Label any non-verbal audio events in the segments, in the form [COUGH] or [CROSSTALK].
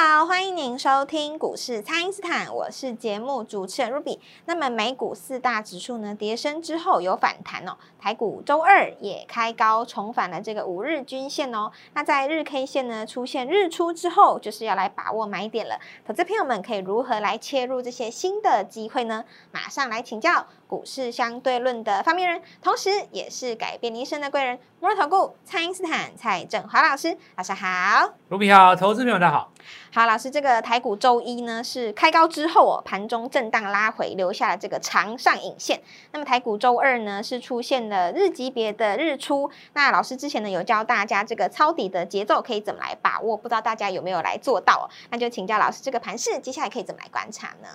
好，欢迎您收听股市蔡因斯坦，我是节目主持人 Ruby。那么美股四大指数呢，跌升之后有反弹哦，台股周二也开高，重返了这个五日均线哦。那在日 K 线呢出现日出之后，就是要来把握买点了。投资朋友们可以如何来切入这些新的机会呢？马上来请教股市相对论的发明人，同时也是改变你一生的贵人——摩尔投顾蔡因斯坦蔡振华老师，晚上好。Ruby 好，投资朋友大家好。好，老师，这个台股周一呢是开高之后哦，盘中震荡拉回，留下了这个长上影线。那么台股周二呢是出现了日级别的日出。那老师之前呢有教大家这个抄底的节奏可以怎么来把握，不知道大家有没有来做到哦？那就请教老师，这个盘势接下来可以怎么来观察呢？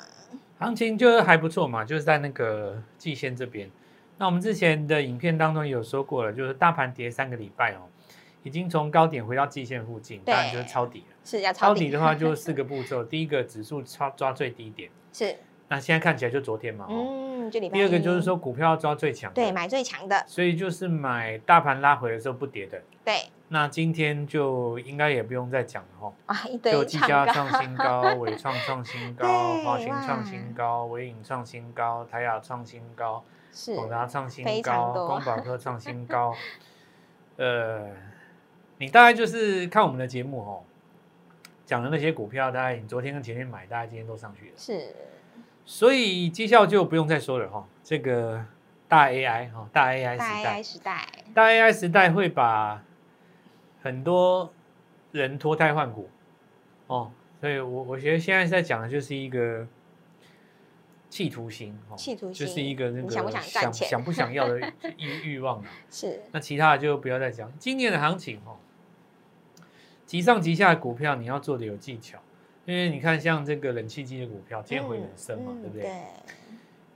行情就还不错嘛，就是在那个季线这边。那我们之前的影片当中有说过了，就是大盘跌三个礼拜哦。已经从高点回到季线附近，当然就是抄底了。是要抄底，底的话，就四个步骤。[LAUGHS] 第一个，指数抓抓最低点。是。那现在看起来就昨天嘛。嗯，就礼拜。第二个就是说，股票要抓最强。对，买最强的。所以就是买大盘拉回的时候不跌的。对。那今天就应该也不用再讲了哈。啊，一堆。就技嘉创新高，[LAUGHS] 伟创创新高，华新创新高，伟影创新高，台亚创新高，是。广达创新高，光宝科创新高。[LAUGHS] 呃。你大概就是看我们的节目哦，讲的那些股票，大概你昨天跟前天买，大概今天都上去了。是，所以绩效就不用再说了哈。这个大 AI 哈，大 AI 时代，大 AI 时代，大 AI 时代会把很多人脱胎换骨哦。所以我我觉得现在在讲的就是一个企图心哦，企图就是一个那个想不想想不想要的欲 [LAUGHS] 欲望啊。是，那其他的就不要再讲。今年的行情哦。急上急下的股票，你要做的有技巧，因为你看，像这个冷气机的股票，今天回很深嘛，对不对？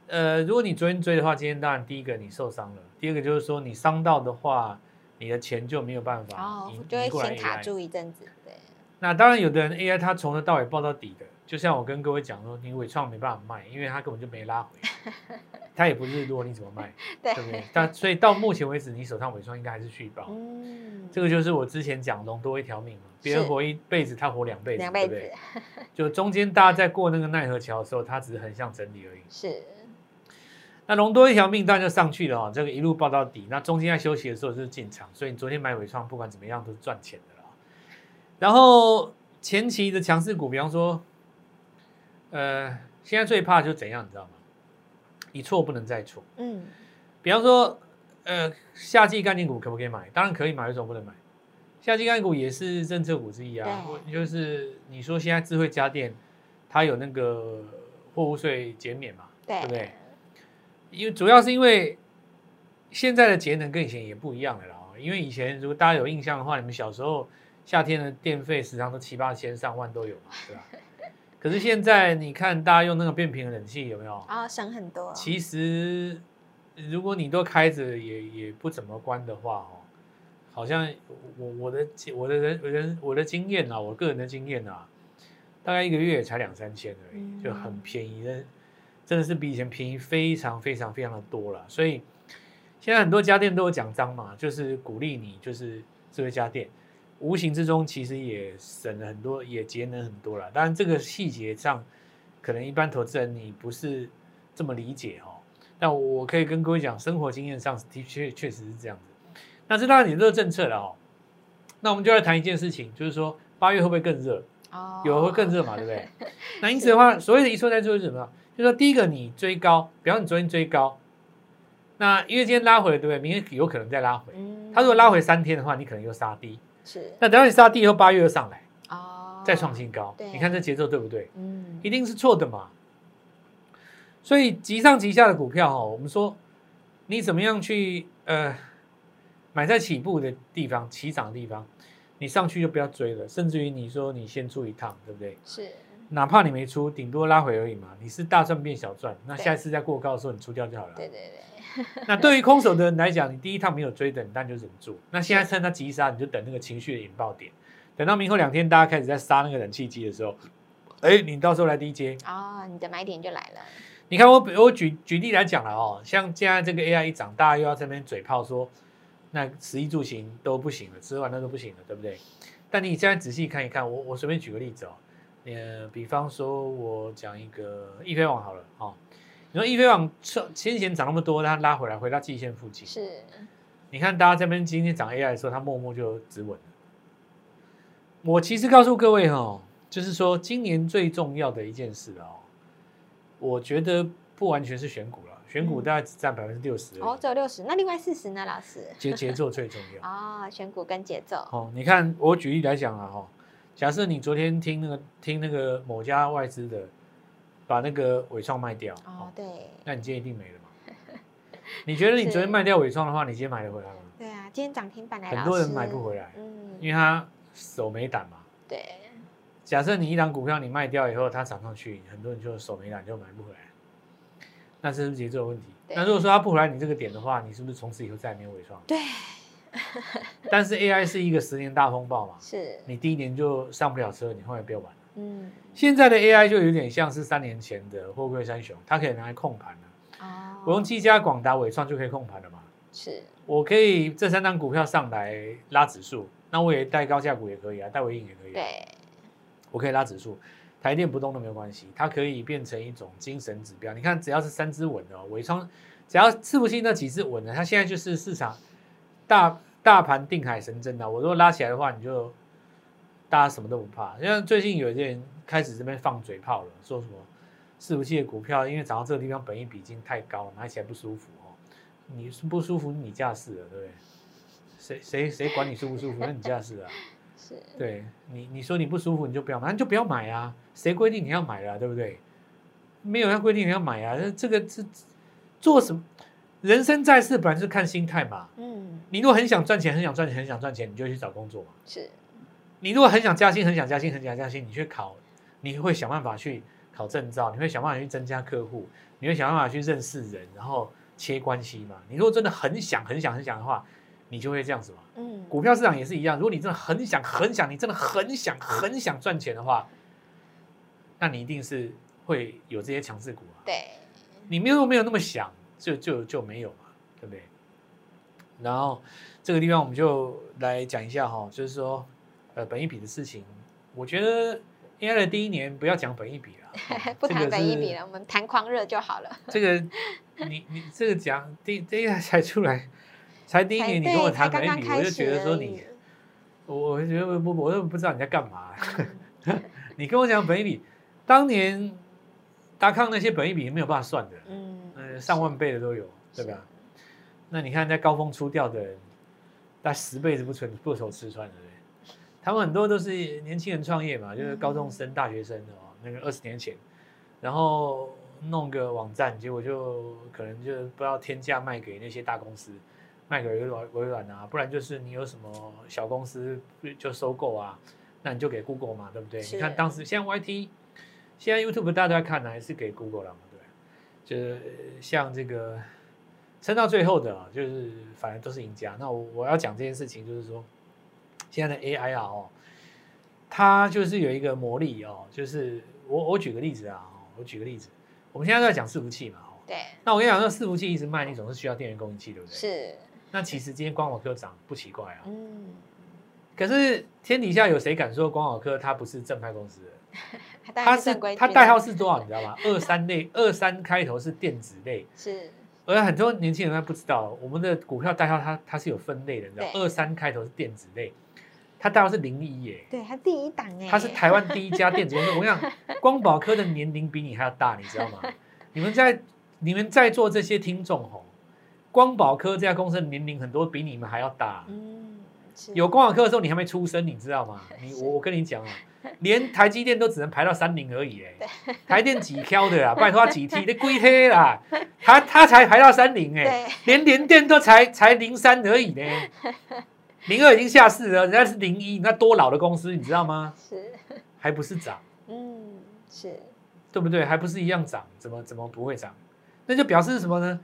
呃，如果你昨天追的话，今天当然第一个你受伤了，第二个就是说你伤到的话，你的钱就没有办法，哦，就会先卡住一阵子。对。那当然，有的人 AI 它从头到尾报到底的，就像我跟各位讲说，你伟创没办法卖，因为它根本就没拉回，[LAUGHS] 它也不是日落，你怎么卖？[LAUGHS] 对不对？但所以到目前为止，你手上伟创应该还是续报。嗯，这个就是我之前讲龙多一条命嘛。别人活一辈子，他活两辈子，对不对？就中间大家在过那个奈何桥的时候，他只是横向整理而已。是。那龙多一条命，当然就上去了哦。这个一路报到底，那中间在休息的时候就是进场，所以你昨天买伟创，不管怎么样都是赚钱的了。然后前期的强势股，比方说，呃，现在最怕就是怎样，你知道吗？一错不能再错。嗯。比方说，呃，夏季概念股可不可以买？当然可以买，为什么不能买？夏季概念股也是政策股之一啊，就是你说现在智慧家电，它有那个货物税减免嘛，对不对？因为主要是因为现在的节能跟以前也不一样了啦。因为以前如果大家有印象的话，你们小时候夏天的电费时常都七八千上万都有嘛，对吧？可是现在你看大家用那个变频的冷气有没有？啊，省很多。其实如果你都开着也也不怎么关的话哦。好像我我的我的人人我的经验啊，我个人的经验啊，大概一个月也才两三千而已，就很便宜的，真的是比以前便宜非常非常非常的多了。所以现在很多家电都有奖章嘛，就是鼓励你就是智慧家电，无形之中其实也省了很多，也节能很多了。当然这个细节上，可能一般投资人你不是这么理解哦。但我可以跟各位讲，生活经验上的确确实是这样子。那这当然也热政策了哦，那我们就来谈一件事情，就是说八月会不会更热？哦，有会更热嘛，对不对？[LAUGHS] 那因此的话，所谓的一错再错是什么？就是说第一个你追高，比方你昨天追高，那因为今天拉回了，对不对？明天有可能再拉回。嗯。他如果拉回三天的话，你可能又杀低。是。那等到你杀低以后，八月又上来。哦。再创新高。你看这节奏对不对？嗯。一定是错的嘛。所以急上急下的股票哈，我们说你怎么样去呃。买在起步的地方，起涨的地方，你上去就不要追了。甚至于你说你先出一趟，对不对？是。哪怕你没出，顶多拉回而已嘛。你是大赚变小赚，那下一次再过高的时候你出掉就好了。对对对。[LAUGHS] 那对于空手的人来讲，你第一趟没有追的，你就忍住。那现在趁它急杀，你就等那个情绪的引爆点。等到明后两天大家开始在杀那个冷气机的时候，哎，你到时候来低接。哦，你的买点就来了。你看我我举举例来讲了哦，像现在这个 AI 一涨，大家又要这边嘴炮说。那食衣住行都不行了，吃完了都不行了，对不对？但你现在仔细看一看，我我随便举个例子哦，呃，比方说我讲一个易飞网好了，哦，你说易飞网先前涨那么多，它拉回来回到季线附近，是。你看大家这边今天涨 AI 的时候，它默默就止稳了。我其实告诉各位哈、哦，就是说今年最重要的一件事哦，我觉得不完全是选股了，选股大概只占百分之六十。哦，只有六十，那另外四十呢，老师？节节奏最重要啊、[LAUGHS] 哦，选股跟节奏。哦，你看我举例来讲啊，哈，假设你昨天听那个听那个某家外资的，把那个伟创卖掉，哦，对，那你今天一定没了嘛？你觉得你昨天卖掉伟创的话，你今天买得回来吗？对啊，今天涨停板来，很多人买不回来，嗯，因为他。手没胆嘛？对。假设你一档股票你卖掉以后，它涨上去，很多人就手没胆，就买不回来。那是不是节奏有问题？那如果说它不回来你这个点的话，你是不是从此以后再也没有伟创？对。[LAUGHS] 但是 AI 是一个十年大风暴嘛？是。你第一年就上不了车，你后来不要玩了。嗯。现在的 AI 就有点像是三年前的货柜三雄，它可以拿来控盘了。哦。我用技嘉、广达、伟创就可以控盘了嘛？是。我可以这三张股票上来拉指数。那我也带高价股也可以啊，带尾影也可以、啊。对，我可以拉指数，台电不动都没有关系，它可以变成一种精神指标。你看，只要是三只稳的、哦，纬创只要伺服器那几只稳的，它现在就是市场大大盘定海神针的。我如果拉起来的话，你就大家什么都不怕。像最近有些人开始这边放嘴炮了，说什么伺服器的股票，因为涨到这个地方，本益比已经太高了，买起来不舒服哦。你不舒服，你驾驶了，对不对？谁谁谁管你舒不舒服？[LAUGHS] 那你家事啊。是，对你你说你不舒服，你就不要买，你就不要买啊。谁规定你要买啊？对不对？没有人规定你要买啊。这个这做什么？人生在世本来是看心态嘛。嗯。你如果很想赚钱，很想赚钱，很想赚钱，你就去找工作嘛。是。你如果很想加薪，很想加薪，很想加薪，你去考，你会想办法去考证照，你会想办法去增加客户，你会想办法去认识人，然后切关系嘛。你如果真的很想很想很想的话。你就会这样子嘛，嗯，股票市场也是一样。如果你真的很想、很想，你真的很想、很想赚钱的话，那你一定是会有这些强势股啊。对，你没有没有那么想，就就就没有嘛，对不对？然后这个地方我们就来讲一下哈，就是说，呃，本一笔的事情，我觉得 AI 的第一年不要讲本一笔了，不谈本一笔了，我们谈狂热就好了。这个你你这个讲第第一才出来。才第一年，你跟我谈本益比，我就觉得说你，我我觉得我我我都不知道你在干嘛。[LAUGHS] 你跟我讲本一笔，当年达康那些本一笔没有办法算的，嗯，上万倍的都有，对吧？那你看在高峰出掉的人，大概十辈子不存不愁吃穿的，对？他们很多都是年轻人创业嘛，就是高中生、大学生哦，那个二十年前，然后弄个网站，结果就可能就不知道天价卖给那些大公司。卖给微软微软啊，不然就是你有什么小公司就收购啊，那你就给 Google 嘛，对不对？你看当时现在 YT，现在 YouTube 大家都在看呢，还是给 Google 了嘛，对？就是像这个撑到最后的，就是反正都是赢家。那我我要讲这件事情，就是说现在的 AI 啊，哦，它就是有一个魔力哦，就是我我举个例子啊，我举个例子，我们现在在讲伺服器嘛，哦，对。那我跟你讲，那伺服器一直卖，你总是需要电源供应器，对不对？是。那其实今天光华科涨不奇怪啊，嗯，可是天底下有谁敢说光华科它不是正派公司的？[LAUGHS] 它是它代号是多少？你知道吗？[LAUGHS] 二三类，二三开头是电子类，是。而很多年轻人他不知道，我们的股票代号它它是有分类的，你知道？二三开头是电子类，它代号是零一耶，对，它第一档哎，它是台湾第一家 [LAUGHS] 电子公司。我跟你讲，光宝科的年龄比你还要大，你知道吗？你们在你们在座这些听众吼。光宝科这家公司的年龄很多比你们还要大，嗯，有光宝科的时候你还没出生，你知道吗？[LAUGHS] 你我我跟你讲啊，连台积电都只能排到三零而已哎，台电几挑的啊，[LAUGHS] 拜托他几 T 那龟黑啦，他他才排到三零哎，连联电都才才零三而已呢，[LAUGHS] 零二已经下市了，人家是零一，那多老的公司你知道吗？是，还不是涨，嗯，是，对不对？还不是一样涨，怎么怎么不会涨？那就表示什么呢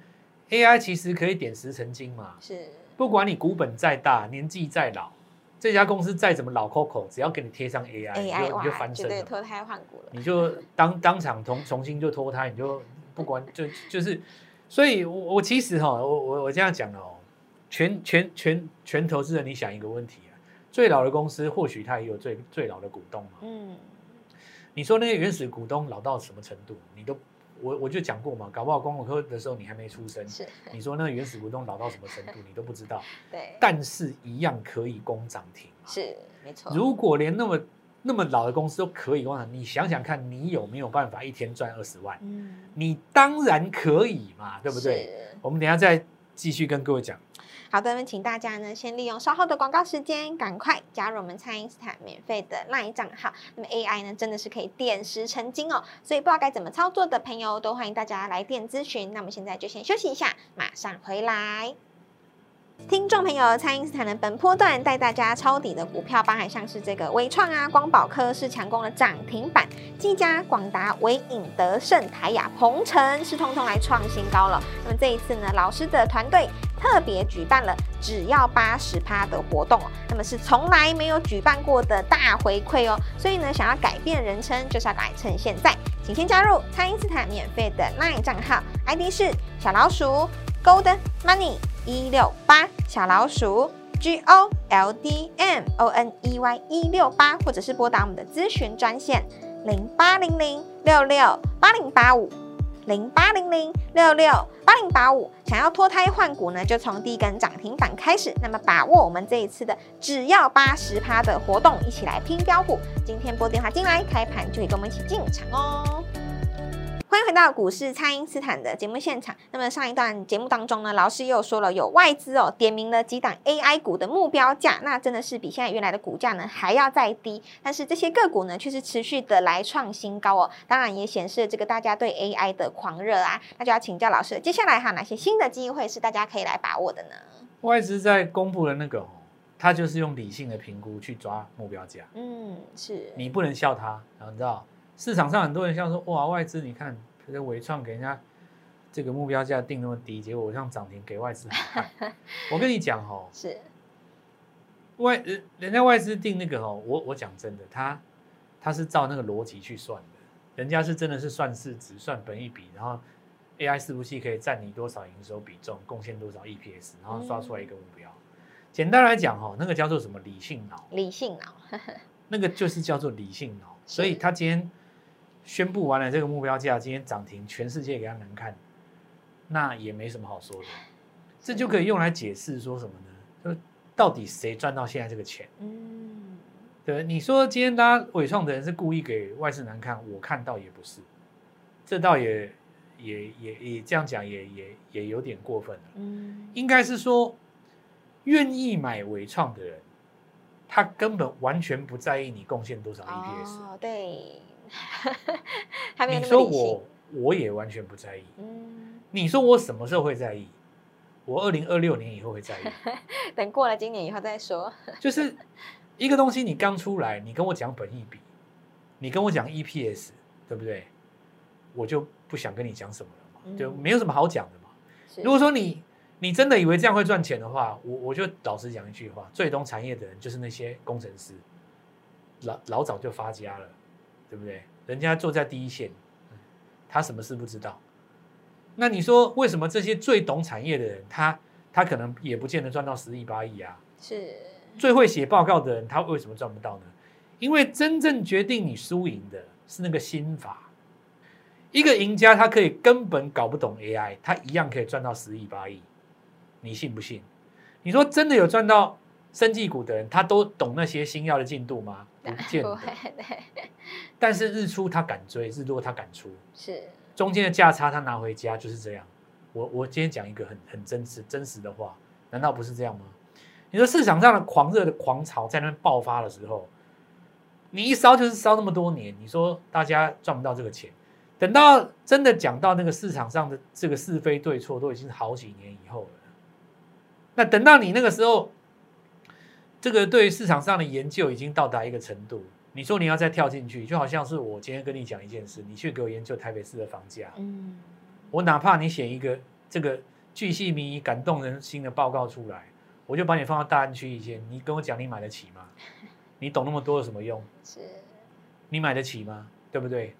？AI 其实可以点石成金嘛，是，不管你股本再大，年纪再老，这家公司再怎么老 Coco，只要给你贴上 AI，, AI 你就你就翻身了，脱胎换骨了，你就当当场重重新就脱胎，你就不管就就是，所以我我其实哈，我我我这样讲的哦，全全全全投资人，你想一个问题啊，最老的公司或许它也有最最老的股东嘛，嗯，你说那些原始股东老到什么程度？你都我我就讲过嘛，搞不好光武科的时候你还没出生。是。你说那个原始股东老到什么程度，[LAUGHS] 你都不知道。对。但是一样可以攻涨停。是，没错。如果连那么那么老的公司都可以攻涨，你想想看，你有没有办法一天赚二十万？嗯。你当然可以嘛，对不对？我们等一下再继续跟各位讲。好的，那请大家呢先利用稍后的广告时间，赶快加入我们蔡因斯坦免费的 LINE 账号。那么 AI 呢真的是可以点石成金哦，所以不知道该怎么操作的朋友都欢迎大家来电咨询。那么现在就先休息一下，马上回来。听众朋友，蔡因斯坦的本波段带大家抄底的股票，包含像是这个微创啊、光宝科是强攻了涨停板，技嘉、广达、纬颖、德胜、台亚、鹏程是通通来创新高了。那么这一次呢，老师的团队特别举办了只要八十趴的活动，那么是从来没有举办过的大回馈哦。所以呢，想要改变人称，就是要改趁现在，请先加入蔡因斯坦免费的 LINE 账号，ID 是小老鼠 Gold Money。一六八小老鼠 G O L D M O N E Y 一六八，或者是拨打我们的咨询专线零八零零六六八零八五零八零零六六八零八五。想要脱胎换骨呢，就从第一根涨停板开始。那么把握我们这一次的只要八十趴的活动，一起来拼标股。今天拨电话进来，开盘就可以跟我们一起进场哦。欢迎回到股市，蔡因斯坦的节目现场。那么上一段节目当中呢，老师又说了有外资哦，点名了几档 AI 股的目标价，那真的是比现在原来的股价呢还要再低。但是这些个股呢，却是持续的来创新高哦。当然也显示了这个大家对 AI 的狂热啊。那就要请教老师，接下来还有哪些新的机会是大家可以来把握的呢？外资在公布的那个，哦他就是用理性的评估去抓目标价。嗯，是你不能笑他，然后你知道。市场上很多人像说哇，外资你看这个纬创给人家这个目标价定那么低，结果我像涨停给外资 [LAUGHS] 我跟你讲哦，是外人人家外资定那个哦，我我讲真的，他他是照那个逻辑去算的，人家是真的是算市值、算本益比，然后 AI 伺服器可以占你多少营收比重，贡献多少 EPS，然后刷出来一个目标。嗯、简单来讲哦，那个叫做什么理性脑？理性脑，[LAUGHS] 那个就是叫做理性脑，所以他今天。宣布完了这个目标价，今天涨停，全世界给他难看，那也没什么好说的，这就可以用来解释说什么呢？就到底谁赚到现在这个钱？嗯，对，你说今天大家伪创的人是故意给外资难看，我看到也不是，这倒也也也也这样讲也也也有点过分了。嗯，应该是说愿意买伪创的人，他根本完全不在意你贡献多少 EPS。哦，对。[LAUGHS] 你说我我也完全不在意。嗯，你说我什么时候会在意？我二零二六年以后会在意。[LAUGHS] 等过了今年以后再说。就是一个东西，你刚出来，你跟我讲本益比，你跟我讲 EPS，对不对？我就不想跟你讲什么了嘛，嗯、就没有什么好讲的嘛。如果说你你真的以为这样会赚钱的话，我我就老实讲一句话：最懂产业的人就是那些工程师，老老早就发家了。对不对？人家坐在第一线，他什么事不知道？那你说为什么这些最懂产业的人，他他可能也不见得赚到十亿八亿啊？是最会写报告的人，他为什么赚不到呢？因为真正决定你输赢的是那个心法。一个赢家，他可以根本搞不懂 AI，他一样可以赚到十亿八亿，你信不信？你说真的有赚到生技股的人，他都懂那些新药的进度吗？不见得。但是日出他敢追，日落他敢出，是中间的价差他拿回家就是这样。我我今天讲一个很很真实真实的话，难道不是这样吗？你说市场上的狂热的狂潮在那边爆发的时候，你一烧就是烧那么多年，你说大家赚不到这个钱，等到真的讲到那个市场上的这个是非对错，都已经是好几年以后了。那等到你那个时候。这个对市场上的研究已经到达一个程度，你说你要再跳进去，就好像是我今天跟你讲一件事，你去给我研究台北市的房价，嗯，我哪怕你写一个这个巨细靡遗、感动人心的报告出来，我就把你放到大安区一间，你跟我讲你买得起吗？你懂那么多有什么用？[LAUGHS] 是，你买得起吗？对不对？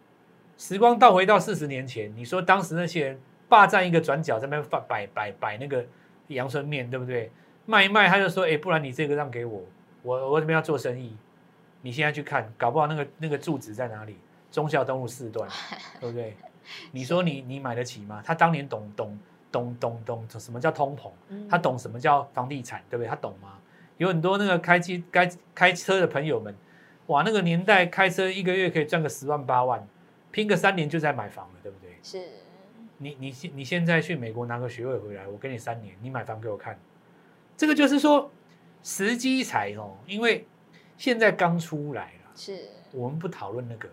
时光倒回到四十年前，你说当时那些人霸占一个转角，在那边摆摆摆摆那个阳春面，对不对？卖一卖，他就说：“哎，不然你这个让给我，我我这边要做生意。你现在去看，搞不好那个那个住址在哪里？忠孝东路四段，[LAUGHS] 对不对？你说你你买得起吗？他当年懂懂懂懂懂什么叫通膨，他懂什么叫房地产，对不对？他懂吗？有很多那个开机开开车的朋友们，哇，那个年代开车一个月可以赚个十万八万，拼个三年就在买房了，对不对？是。你你现你现在去美国拿个学位回来，我给你三年，你买房给我看，这个就是说时机财哦，因为现在刚出来了，是我们不讨论那个。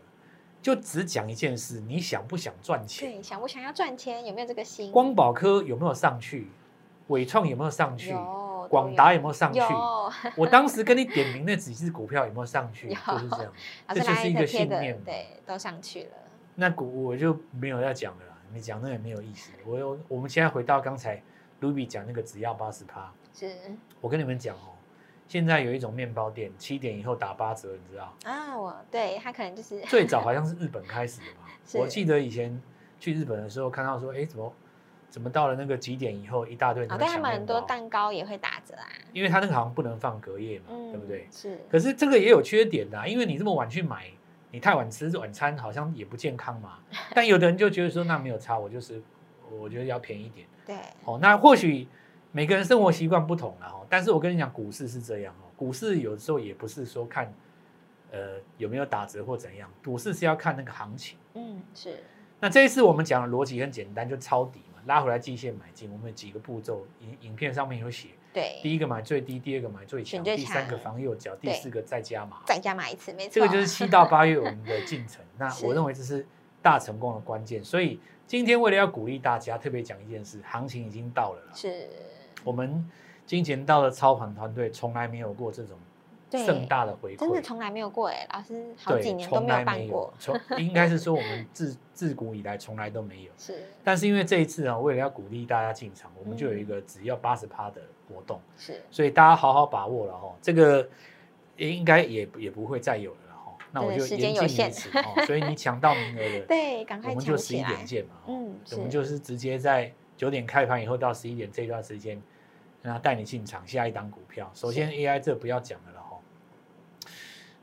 就只讲一件事，你想不想赚钱？对，想不想要赚钱？有没有这个心？光宝科有没有上去？伟创有没有上去？广达有没有上去？我当时跟你点名那几只股票有没有上去？[LAUGHS] 就是这样，这就是一个信念。对，都上去了。那股我就没有要讲了啦，你讲那也没有意思。我有，我们现在回到刚才 Ruby 讲那个只要八十趴，是我跟你们讲哦。现在有一种面包店，七点以后打八折，你知道？啊，我对他可能就是 [LAUGHS] 最早好像是日本开始的嘛。[LAUGHS] 我记得以前去日本的时候，看到说，哎，怎么怎么到了那个几点以后，一大堆人。哦，对他们很多蛋糕也会打折啊。因为他那个好像不能放隔夜嘛，嗯、对不对？是。可是这个也有缺点的、啊，因为你这么晚去买，你太晚吃晚餐好像也不健康嘛。[LAUGHS] 但有的人就觉得说，那没有差，我就是我觉得要便宜一点。对。哦，那或许。每个人生活习惯不同了哈，但是我跟你讲，股市是这样哦，股市有时候也不是说看，呃有没有打折或怎样，股市是要看那个行情。嗯，是。那这一次我们讲的逻辑很简单，就抄底嘛，拉回来季线买进。我们有几个步骤，影影片上面有写。对。第一个买最低，第二个买最强，第三个防右脚，第四个再加码。再加码一次，没错。这个就是七到八月我们的进程。[LAUGHS] 那我认为这是大成功的关键。所以今天为了要鼓励大家，特别讲一件事，行情已经到了。是。我们金钱道的操盘团队从来没有过这种盛大的回馈，真的从来没有过哎，老师好几年都没有办过，从 [LAUGHS] 应该是说我们自自古以来从来都没有。是，但是因为这一次啊，为了要鼓励大家进场，我们就有一个只要八十趴的活动，是，所以大家好好把握了哈，这个应该也也不会再有了哈。那我就言尽于此哦，所以你抢到名额了，[LAUGHS] 对，赶快我们就十一点见嘛，嗯，我们就是直接在九点开盘以后到十一点这段时间。让他带你进场下一档股票。首先 AI 这不要讲了了哈。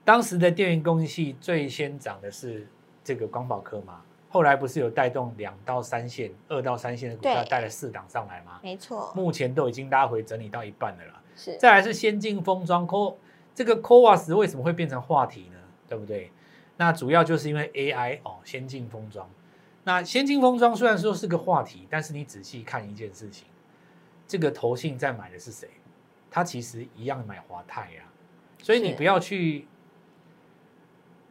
当时的电源供应器最先涨的是这个光宝科嘛，后来不是有带动两到三线、二到三线的股票带了四档上来吗？没错。目前都已经拉回整理到一半了啦。是。再来是先进封装，Co 这个 CoWoS 为什么会变成话题呢？对不对？那主要就是因为 AI 哦，先进封装。那先进封装虽然说是个话题，但是你仔细看一件事情。这个投信在买的是谁？他其实一样买华泰呀，所以你不要去，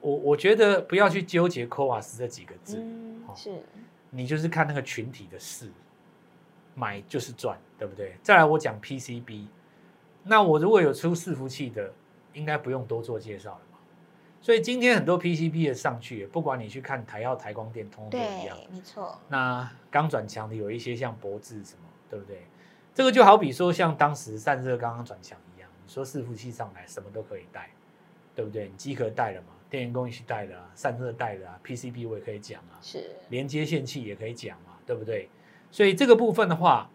我我觉得不要去纠结 CoWoS 这几个字，嗯是，你就是看那个群体的事，买就是赚，对不对？再来我讲 PCB，那我如果有出伺服器的，应该不用多做介绍了嘛。所以今天很多 PCB 的上去，不管你去看台药、台光电，通通都一样，没错。那刚转强的有一些像博智什么，对不对？这个就好比说，像当时散热刚刚转强一样，你说伺服器上来什么都可以带，对不对？你机壳带了嘛，电源供应器带了啊，散热带了啊，PCB 我也可以讲啊，是连接线器也可以讲嘛，对不对？所以这个部分的话，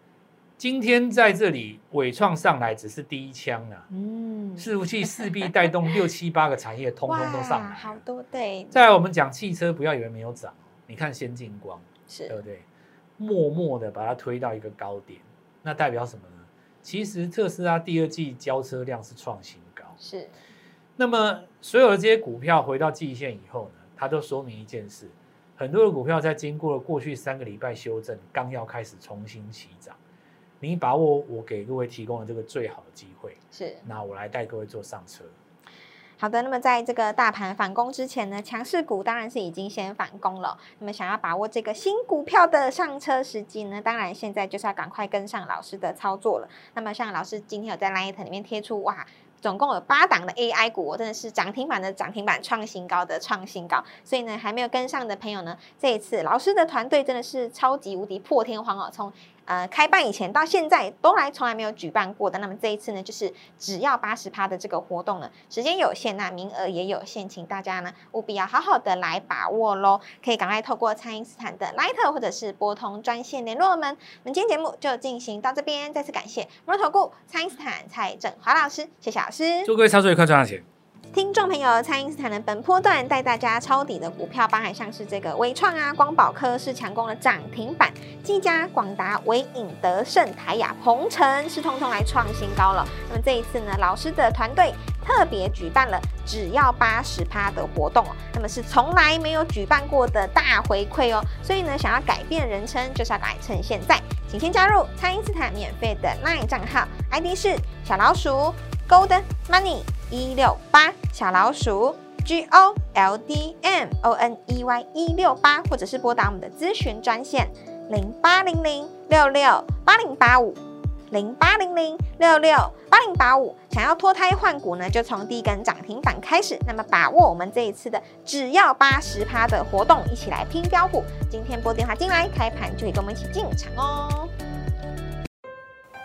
今天在这里伟创上来只是第一枪啊，嗯，伺服器势必带动六七八个产业通通都上来，好多对。再来我们讲汽车，不要以为没有涨，你看先进光，是对不对？默默的把它推到一个高点。那代表什么呢？其实特斯拉第二季交车量是创新高，是。那么所有的这些股票回到季线以后呢，它都说明一件事：很多的股票在经过了过去三个礼拜修正，刚要开始重新起涨。你把握我给各位提供的这个最好的机会，是。那我来带各位坐上车。好的，那么在这个大盘反攻之前呢，强势股当然是已经先反攻了。那么想要把握这个新股票的上车时机呢，当然现在就是要赶快跟上老师的操作了。那么像老师今天有在 Light 里面贴出，哇，总共有八档的 AI 股，我真的是涨停板的涨停板，创新高的创新高。所以呢，还没有跟上的朋友呢，这一次老师的团队真的是超级无敌破天荒哦，从呃，开办以前到现在都来从来没有举办过的，那么这一次呢，就是只要八十趴的这个活动呢，时间有限，那名额也有限，请大家呢务必要好好的来把握喽，可以赶快透过蔡因斯坦的 Line 或者是拨通专线联络我们。那么今天节目就进行到这边，再次感谢摩尔投顾蔡因斯坦蔡振华老师，谢谢老师，祝各位操作愉快，赚大钱。听众朋友，蔡因斯坦的本波段带大家抄底的股票，包含像是这个微创啊、光宝科是强攻的涨停板，技嘉、广达、微影、德胜、台亚、鹏程是通通来创新高了。那么这一次呢，老师的团队特别举办了只要八十趴的活动哦，那么是从来没有举办过的大回馈哦。所以呢，想要改变人称，就是要改趁现在，请先加入蔡因斯坦免费的 LINE 账号，ID 是小老鼠 Gold Money。一六八小老鼠 G O L D M O N E Y 一六八，或者是拨打我们的咨询专线零八零零六六八零八五零八零零六六八零八五。想要脱胎换骨呢，就从第一根涨停板开始。那么把握我们这一次的只要八十趴的活动，一起来拼标股。今天拨电话进来，开盘就可以跟我们一起进场哦。